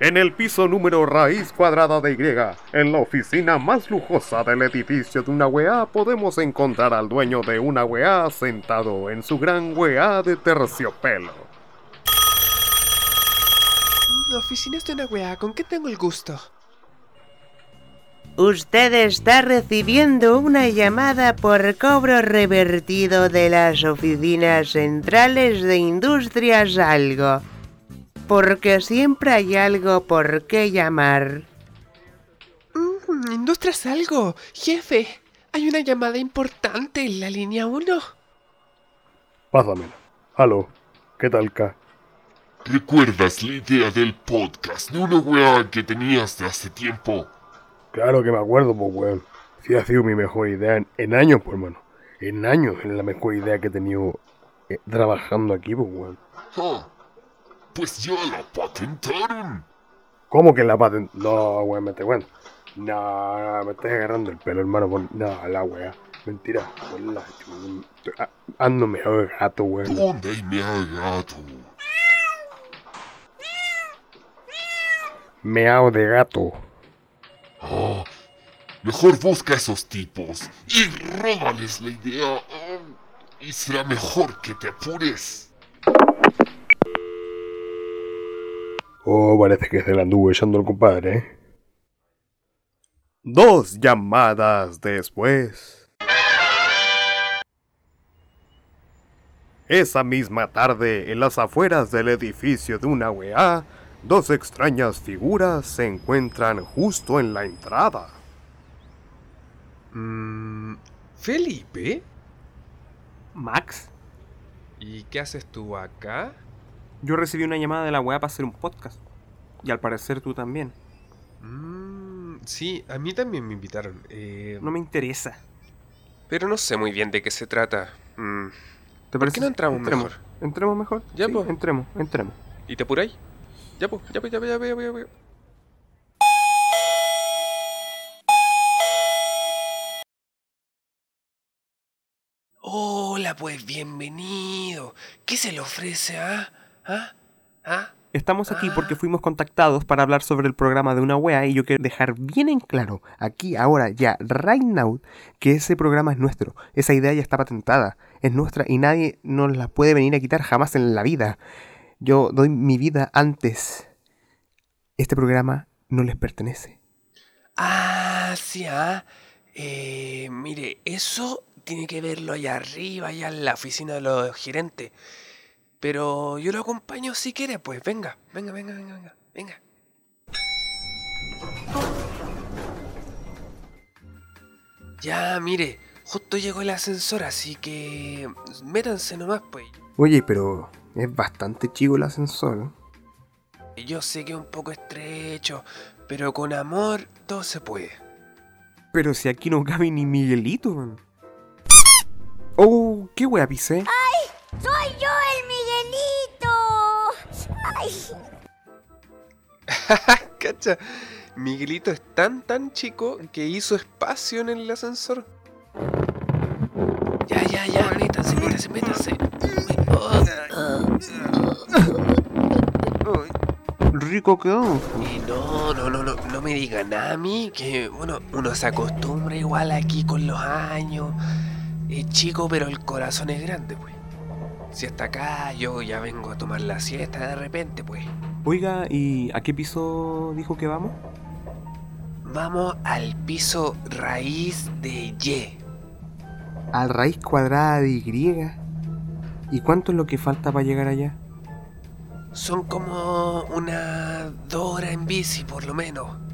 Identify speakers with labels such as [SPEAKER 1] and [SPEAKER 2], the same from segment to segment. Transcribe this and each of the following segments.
[SPEAKER 1] En el piso número raíz cuadrada de Y, en la oficina más lujosa del edificio de una weá, podemos encontrar al dueño de una weá sentado en su gran weá de terciopelo.
[SPEAKER 2] La oficina es de una weá, ¿con qué tengo el gusto?
[SPEAKER 3] Usted está recibiendo una llamada por cobro revertido de las oficinas centrales de Industrias Algo. Porque siempre hay algo por qué llamar.
[SPEAKER 2] Mm, Industrias Algo, jefe. Hay una llamada importante en la línea 1.
[SPEAKER 1] Pásamela. Aló, ¿qué tal, K?
[SPEAKER 4] ¿Recuerdas la idea del podcast de una weá que tenías de hace tiempo?
[SPEAKER 1] Claro que me acuerdo, pues, weón. Sí ha sido mi mejor idea en, en años, pues, hermano. En años es la mejor idea que he tenido eh, trabajando aquí, pues, weón.
[SPEAKER 4] Ah, pues ya la patentaron.
[SPEAKER 1] ¿Cómo que la patent? No, weón, me te. No, no, me estás agarrando el pelo, hermano. Por... No, la weá. Mentira. por la Ah, Ando mejor de gato, weón.
[SPEAKER 4] ¿Dónde hay me ha gato?
[SPEAKER 1] Meao de gato.
[SPEAKER 4] Ah, mejor busca a esos tipos y róbales la idea. ah, y será mejor que te apures.
[SPEAKER 1] Oh, parece que se la anduvo echando el compadre, ¿eh? Dos llamadas después. Esa misma tarde, en las afueras del edificio de una weá, dos extrañas figuras se encuentran justo en la entrada.
[SPEAKER 2] Mmm. Felipe.
[SPEAKER 5] Max,
[SPEAKER 2] ¿Y qué haces tú acá?
[SPEAKER 5] Yo recibí una llamada de la weá para hacer un podcast. Y al parecer tú también.
[SPEAKER 2] Mmm. Sí, a mí también me invitaron. Eh,
[SPEAKER 5] No me interesa.
[SPEAKER 2] Pero no sé muy bien de qué se trata. Mm,
[SPEAKER 5] ¿Te
[SPEAKER 2] ¿Por qué no entramos mejor?
[SPEAKER 5] ¿Entremos mejor?
[SPEAKER 2] Ya,
[SPEAKER 5] Sí,
[SPEAKER 2] po.
[SPEAKER 5] Entremos, entremos.
[SPEAKER 2] ¿Y te apuráis? Ya, pues, ya, pues, ya, pues, ya, pues, ya, pues, ya, pues. Hola, pues bienvenido. ¿Qué se le ofrece, ah? ¿Ah? ¿Ah?
[SPEAKER 5] Estamos aquí
[SPEAKER 2] Ah.
[SPEAKER 5] porque fuimos contactados para hablar sobre el programa de una wea y yo quiero dejar bien en claro, aquí, ahora, ya, right now, que ese programa es nuestro. Esa idea ya está patentada, es nuestra y nadie nos la puede venir a quitar jamás en la vida. Yo doy mi vida antes. Este programa no les pertenece.
[SPEAKER 2] Ah, sí, ah. Eh, mire, eso tiene que verlo allá arriba, allá en la oficina de los gerentes. Pero yo lo acompaño si quiere, pues venga, venga, venga, venga, venga, venga. Ya, mire, justo llegó el ascensor, así que métanse nomás, pues.
[SPEAKER 5] Oye, pero es bastante chico el ascensor.
[SPEAKER 2] Yo sé que es un poco estrecho, pero con amor todo se puede.
[SPEAKER 5] Pero si aquí no cabe ni Miguelito. man. Oh, qué wea pisé.
[SPEAKER 6] ¡Soy yo! ¡Ay!
[SPEAKER 2] Cacha, Miguelito es tan tan chico que hizo espacio en el ascensor. Ya, ya, ya, métanse, métanse, métanse.
[SPEAKER 5] Rico quedó.
[SPEAKER 2] Y no, no, no, no, no me diga nada a mí, que bueno, uno se acostumbra igual aquí con los años. Es chico, pero el corazón es grande, pues. Si hasta acá yo ya vengo a tomar la siesta de repente, pues.
[SPEAKER 5] Oiga, ¿y a qué piso dijo que vamos?
[SPEAKER 2] Vamos al piso raíz de Y.
[SPEAKER 5] Al raíz cuadrada de Y. ¿Y cuánto es lo que falta para llegar allá?
[SPEAKER 2] Son como una dos horas en bici, por lo menos.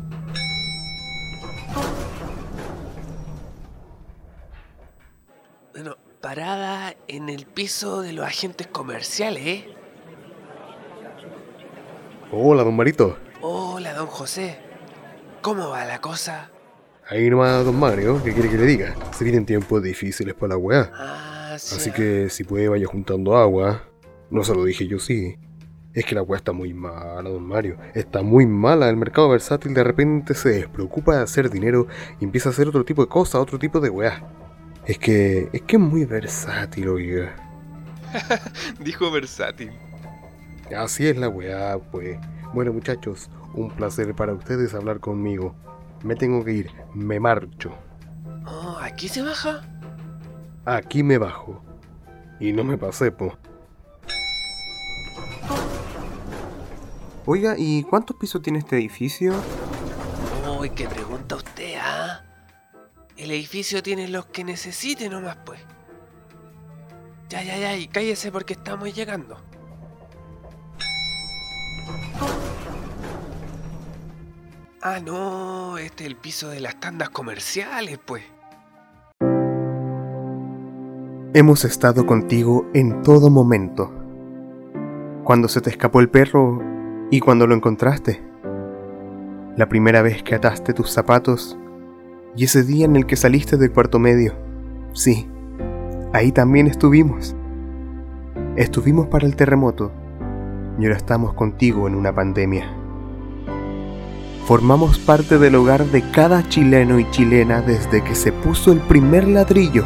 [SPEAKER 2] Parada en el piso de los agentes comerciales, ¿eh?
[SPEAKER 1] Hola, don Marito.
[SPEAKER 2] Hola, don José. ¿Cómo va la cosa?
[SPEAKER 1] Ahí nomás, don Mario, ¿qué quiere que le diga? Se vienen tiempos difíciles para la weá.
[SPEAKER 2] Ah, sí.
[SPEAKER 1] Así que si puede vaya juntando agua. No se lo dije yo sí. Es que la weá está muy mala, don Mario. Está muy mala. El mercado versátil de repente se despreocupa de hacer dinero y empieza a hacer otro tipo de cosas, otro tipo de weá. Es que. es que es muy versátil, oiga.
[SPEAKER 2] Dijo versátil.
[SPEAKER 1] Así es la weá, pues. Bueno muchachos, un placer para ustedes hablar conmigo. Me tengo que ir, me marcho.
[SPEAKER 2] Oh, ¿aquí se baja?
[SPEAKER 1] Aquí me bajo. Y no me pasé, po.
[SPEAKER 5] Oiga, ¿y cuántos pisos tiene este edificio?
[SPEAKER 2] Uy, qué pregunta usted, ¿ah? El edificio tiene los que necesite nomás, pues. Ya, ya, ya, y cállese porque estamos llegando. Ah, no, este es el piso de las tandas comerciales, pues.
[SPEAKER 5] Hemos estado contigo en todo momento. Cuando se te escapó el perro y cuando lo encontraste. La primera vez que ataste tus zapatos y ese día en el que saliste del cuarto medio. Sí, ahí también estuvimos. Estuvimos para el terremoto y ahora estamos contigo en una pandemia. Formamos parte del hogar de cada chileno y chilena desde que se puso el primer ladrillo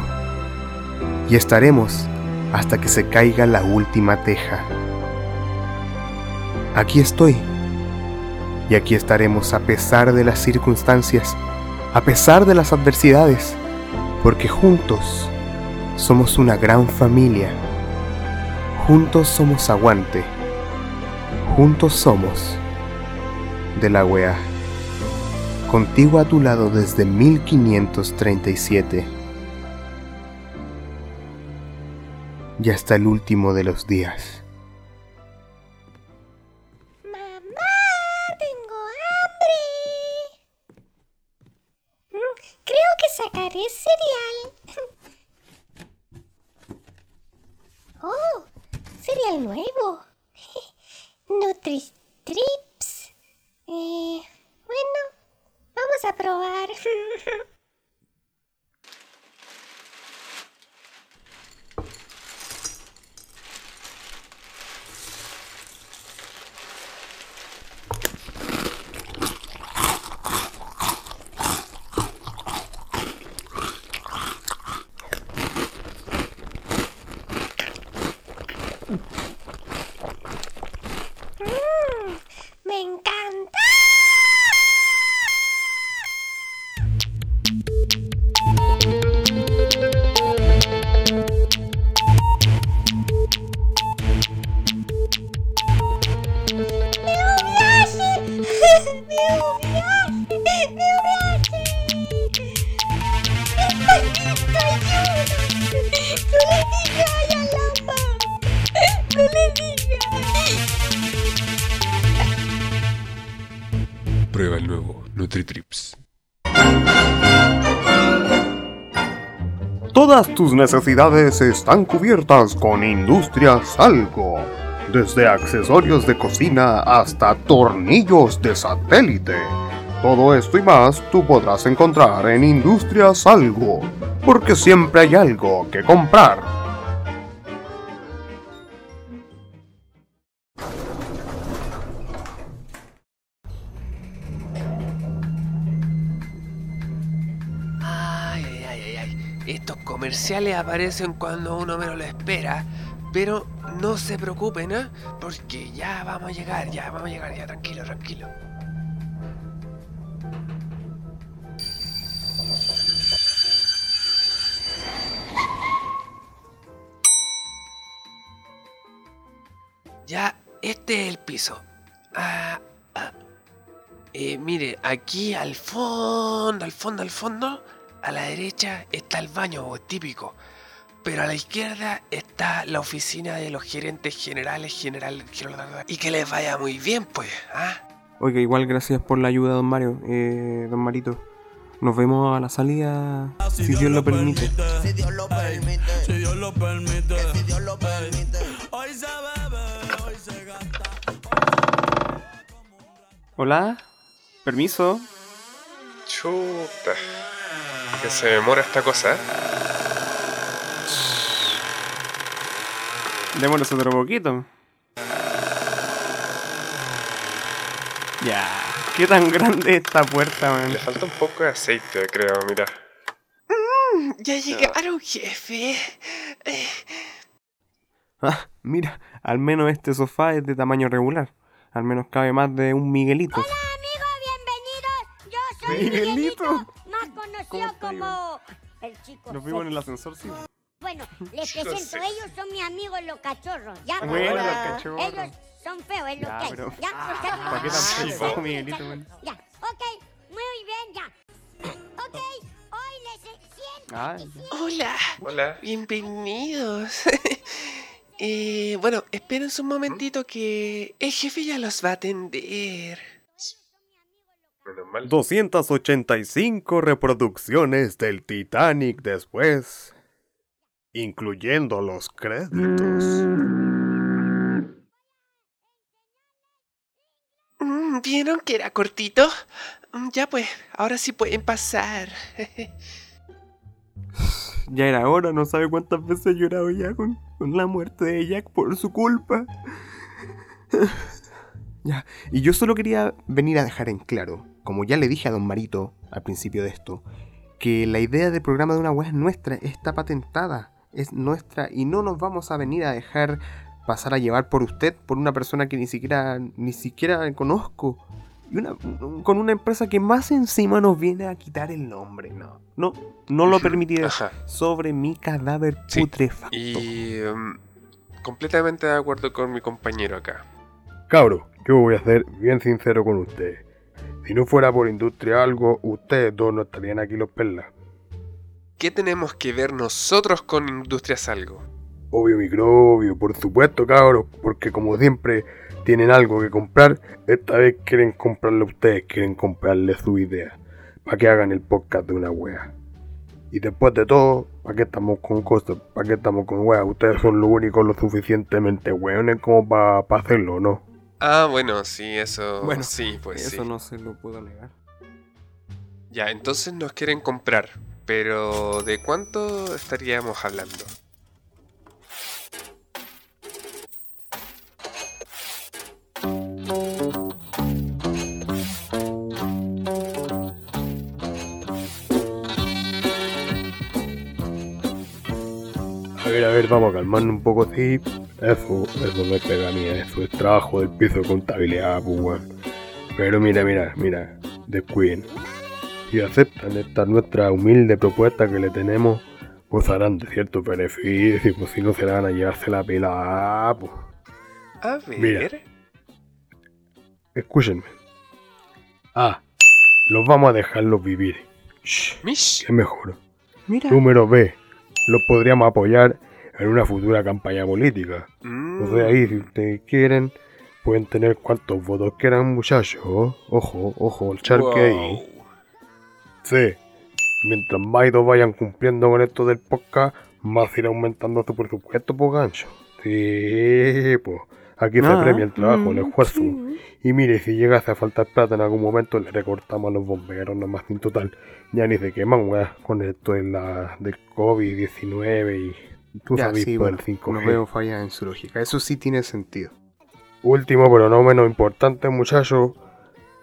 [SPEAKER 5] y estaremos hasta que se caiga la última teja. Aquí estoy y aquí estaremos a pesar de las circunstancias, a pesar de las adversidades, porque juntos somos una gran familia. Juntos somos aguante. Juntos somos de la UEA. Contigo a tu lado desde 1537. Y hasta el último de los días.
[SPEAKER 6] Nutristrips. Eh, bueno, vamos a probar. Mm, me encanta.
[SPEAKER 2] Nutritrips.
[SPEAKER 1] Todas tus necesidades están cubiertas con Industrias Algo. Desde accesorios de cocina hasta tornillos de satélite. Todo esto y más tú podrás encontrar en Industrias Algo, porque siempre hay algo que comprar.
[SPEAKER 2] Estos comerciales aparecen cuando uno menos lo espera. Pero no se preocupen, ¿eh? Porque ya vamos a llegar, ya vamos a llegar, ya tranquilo, tranquilo. Ya, este es el piso. Ah, ah. Eh, mire, aquí al fondo, al fondo, al fondo, a la derecha está el baño típico. Pero a la izquierda está la oficina de los gerentes generales, general, general- y que les vaya muy bien, pues, ¿ah?
[SPEAKER 5] Oiga, igual gracias por la ayuda, don Mario. Eh, don Marito. Nos vemos a la salida, si Dios lo permite.
[SPEAKER 7] Si Dios lo permite. Si Dios lo permite. Si Dios lo permite. Hoy se bebe, hoy se gasta.
[SPEAKER 5] Hola, permiso.
[SPEAKER 2] Chuta. Que se demora esta cosa, ¿eh?
[SPEAKER 5] Démonos otro poquito. Ya. ¿Qué tan grande es esta puerta, man?
[SPEAKER 2] Le falta un poco de aceite, creo, mira. ya llegaron, jefe.
[SPEAKER 5] Ah, mira, al menos este sofá es de tamaño regular. Al menos cabe más de un Miguelito.
[SPEAKER 6] Amigos, bienvenidos. Yo soy
[SPEAKER 5] Miguelito.
[SPEAKER 6] Miguelito, más
[SPEAKER 5] ¿Cómo
[SPEAKER 6] conocido como el chico.
[SPEAKER 5] Nos vimos en el ascensor, sí.
[SPEAKER 6] Bueno, les presento, ellos son mis amigos los cachorros. ¿ya?
[SPEAKER 5] Bueno, los
[SPEAKER 6] Ah,
[SPEAKER 5] cachorros.
[SPEAKER 6] Ellos son feos, es lo
[SPEAKER 5] Ya,
[SPEAKER 6] que hay.
[SPEAKER 5] pero-
[SPEAKER 6] ¿ya?
[SPEAKER 5] ¿Para qué tan
[SPEAKER 6] Ah,
[SPEAKER 5] feo,
[SPEAKER 6] sí,
[SPEAKER 5] Miguelito,
[SPEAKER 6] sí,
[SPEAKER 5] man?
[SPEAKER 6] Ya, ok, muy bien, ya. Ok, hoy les siento.
[SPEAKER 5] Ay,
[SPEAKER 2] Hola.
[SPEAKER 8] Hola.
[SPEAKER 2] Bienvenidos. eh, bueno, esperen un momentito que el jefe ya los va a atender.
[SPEAKER 8] Menos mal.
[SPEAKER 1] 285 reproducciones del Titanic después, incluyendo los créditos.
[SPEAKER 2] Mm, ¿Vieron que era cortito? Mm, Ya pues, ahora sí pueden pasar.
[SPEAKER 5] ya era hora, no sabe cuántas veces he llorado ya con, con la muerte de Jack por su culpa. ya, y yo solo quería venir a dejar en claro, como ya le dije a don Marito al principio de esto, que la idea del programa de una web es nuestra, está patentada, es nuestra y no nos vamos a venir a dejar pasar a llevar por usted, por una persona que ni siquiera ni siquiera conozco. Y una, con una empresa que más encima nos viene a quitar el nombre. No, no, no lo permitiré
[SPEAKER 2] Ajá.
[SPEAKER 5] sobre mi cadáver
[SPEAKER 2] Sí,
[SPEAKER 5] putrefacto.
[SPEAKER 2] Y mm, completamente de acuerdo con mi compañero acá.
[SPEAKER 1] Cabro, yo voy a ser bien sincero con usted. Si no fuera por industria algo, ustedes dos no estarían aquí los perlas.
[SPEAKER 2] ¿Qué tenemos que ver nosotros con Industrias Algo?
[SPEAKER 1] Obvio microbio, por supuesto, cabros, porque como siempre tienen algo que comprar, esta vez quieren comprarle a ustedes, quieren comprarle su idea, para que hagan el podcast de una wea. Y después de todo, ¿para qué estamos con cosas? ¿Para qué estamos con weas? Ustedes son los únicos lo suficientemente weones como para hacerlo, ¿no?
[SPEAKER 2] Ah, bueno, sí, eso.
[SPEAKER 5] Bueno,
[SPEAKER 2] sí, pues
[SPEAKER 5] Eso
[SPEAKER 2] sí.
[SPEAKER 5] no se lo puedo negar.
[SPEAKER 2] Ya, entonces nos quieren comprar. Pero ¿de cuánto estaríamos hablando?
[SPEAKER 1] A ver, a ver, vamos a calmarnos un poco, sí. Eso, eso no es pega mía, eso es trabajo del piso de contabilidad, pues, weón. Pero mira, mira, mira, descuiden. Si aceptan esta nuestra humilde propuesta que le tenemos, gozarán de ciertos beneficios, pues si no se la van a llevarse la pela, pues.
[SPEAKER 2] A ver.
[SPEAKER 1] Mira. Escúchenme. Ah, los vamos a dejarlos vivir. Shh, es mejor.
[SPEAKER 5] Mira,
[SPEAKER 1] Número B, los podríamos apoyar en una futura campaña política.
[SPEAKER 2] Mm,
[SPEAKER 1] O sea, ahí, si ustedes quieren, pueden tener cuantos votos quieran, muchachos. Ojo, ojo, el charque ahí.
[SPEAKER 2] wow.
[SPEAKER 1] Sí. Mientras más idos vayan cumpliendo con esto del podcast, más irá aumentando su presupuesto, por gancho. Sí, pues. Aquí se
[SPEAKER 5] Ah,
[SPEAKER 1] premia el trabajo, el
[SPEAKER 5] mm,
[SPEAKER 1] esfuerzo.
[SPEAKER 5] sí.
[SPEAKER 1] Y mire, si llegase a faltar plata en algún momento, le recortamos a los bomberos nomás en total. Ya ni se queman, weá, con esto de la, del COVID-19 y tú
[SPEAKER 5] Ya,
[SPEAKER 1] sabes
[SPEAKER 5] sí,
[SPEAKER 1] por
[SPEAKER 5] bueno,
[SPEAKER 1] el 5G.
[SPEAKER 5] no veo fallas en su lógica. Eso sí tiene sentido.
[SPEAKER 1] Último, pero no menos importante, muchachos.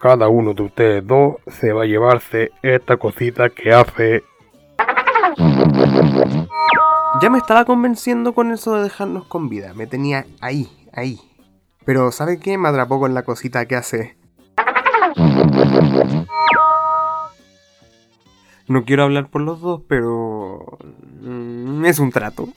[SPEAKER 1] Cada uno de ustedes dos se va a llevarse esta cosita que hace.
[SPEAKER 5] Ya me estaba convenciendo con eso de dejarnos con vida. Me tenía ahí, ahí. Pero ¿sabe qué? Me atrapó con la cosita que hace. No quiero hablar por los dos, pero... mm, es un trato.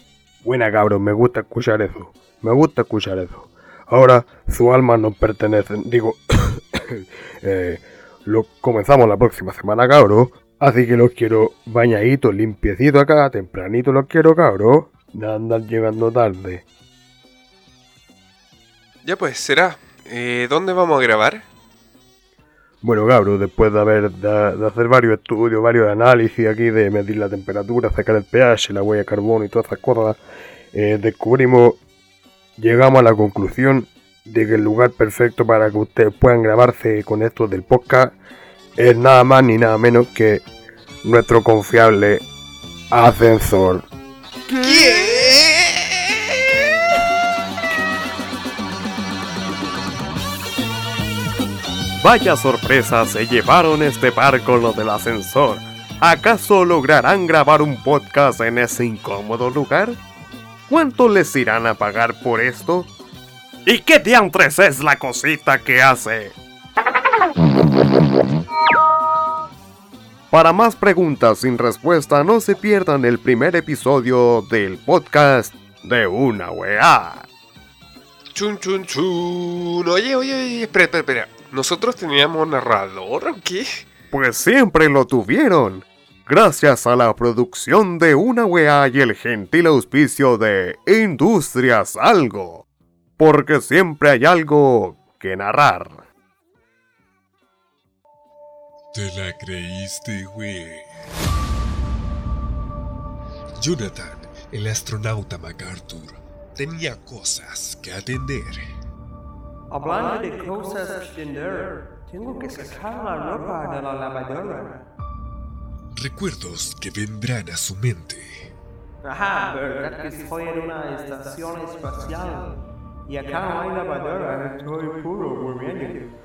[SPEAKER 1] Buena cabrón, me gusta escuchar eso. Me gusta escuchar eso. Ahora, su alma nos pertenece. Digo, eh, lo comenzamos la próxima semana, cabros. Así que los quiero bañaditos, limpiecitos acá, tempranito los quiero, cabros. No andar llegando tarde.
[SPEAKER 2] Ya pues, será. Eh, ¿Dónde vamos a grabar?
[SPEAKER 1] Bueno, cabros, después de haber de, hacer varios estudios, varios análisis aquí, de medir la temperatura, sacar el pH, la huella de carbono y todas esas cosas, eh, descubrimos, llegamos a la conclusión de que el lugar perfecto para que ustedes puedan grabarse con esto del podcast es nada más ni nada menos que nuestro confiable ascensor.
[SPEAKER 5] Vaya sorpresa se llevaron este par con lo del ascensor. ¿Acaso lograrán grabar un podcast en ese incómodo lugar? ¿Cuánto les irán a pagar por esto?
[SPEAKER 1] ¿Y qué diantres es la cosita que hace? Para más preguntas sin respuesta, no se pierdan el primer episodio del podcast de una weá.
[SPEAKER 2] Chun, chun, chun. Oye, oye, oye, espera, espera. ¿Nosotros teníamos narrador o qué?
[SPEAKER 1] Pues siempre lo tuvieron. Gracias a la producción de una weá y el gentil auspicio de Industrias Algo. Porque siempre hay algo que narrar.
[SPEAKER 9] Te la creíste, güey. Jonathan, el astronauta MacArthur, tenía cosas que atender.
[SPEAKER 5] Hablando de cosas a atender, tengo que sacar la ropa de la lavadora.
[SPEAKER 9] Recuerdos que vendrán a su mente.
[SPEAKER 5] Ajá, verdad que estoy en una estación espacial. Y acá no hay lavadora, estoy puro muriendo.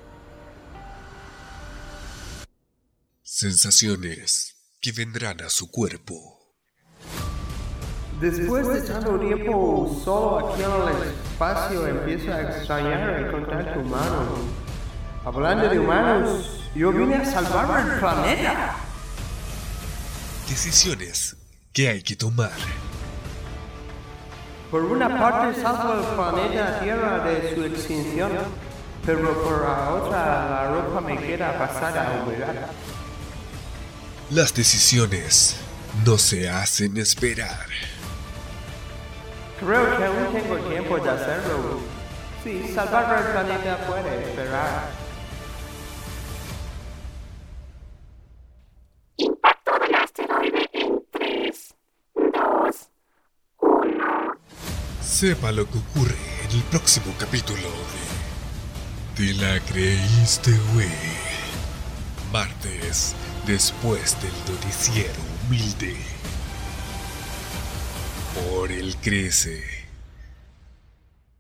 [SPEAKER 9] Sensaciones que vendrán a su cuerpo.
[SPEAKER 5] Después de tanto tiempo solo aquí en el espacio, empiezo a extrañar el contacto humano. Hablando de humanos, yo vine a salvar el planeta.
[SPEAKER 9] Decisiones que hay que tomar.
[SPEAKER 5] Por una parte salvo el planeta Tierra de su extinción, pero por la otra la ropa me queda pasada a humedad.
[SPEAKER 9] Las decisiones no se hacen esperar.
[SPEAKER 5] Creo que aún tengo tiempo de hacerlo. Sí, salvar el planeta puede esperar.
[SPEAKER 9] Sepa lo que ocurre en el próximo capítulo de Te la creíste, güey. Martes, después del noticiero humilde. Por el crece.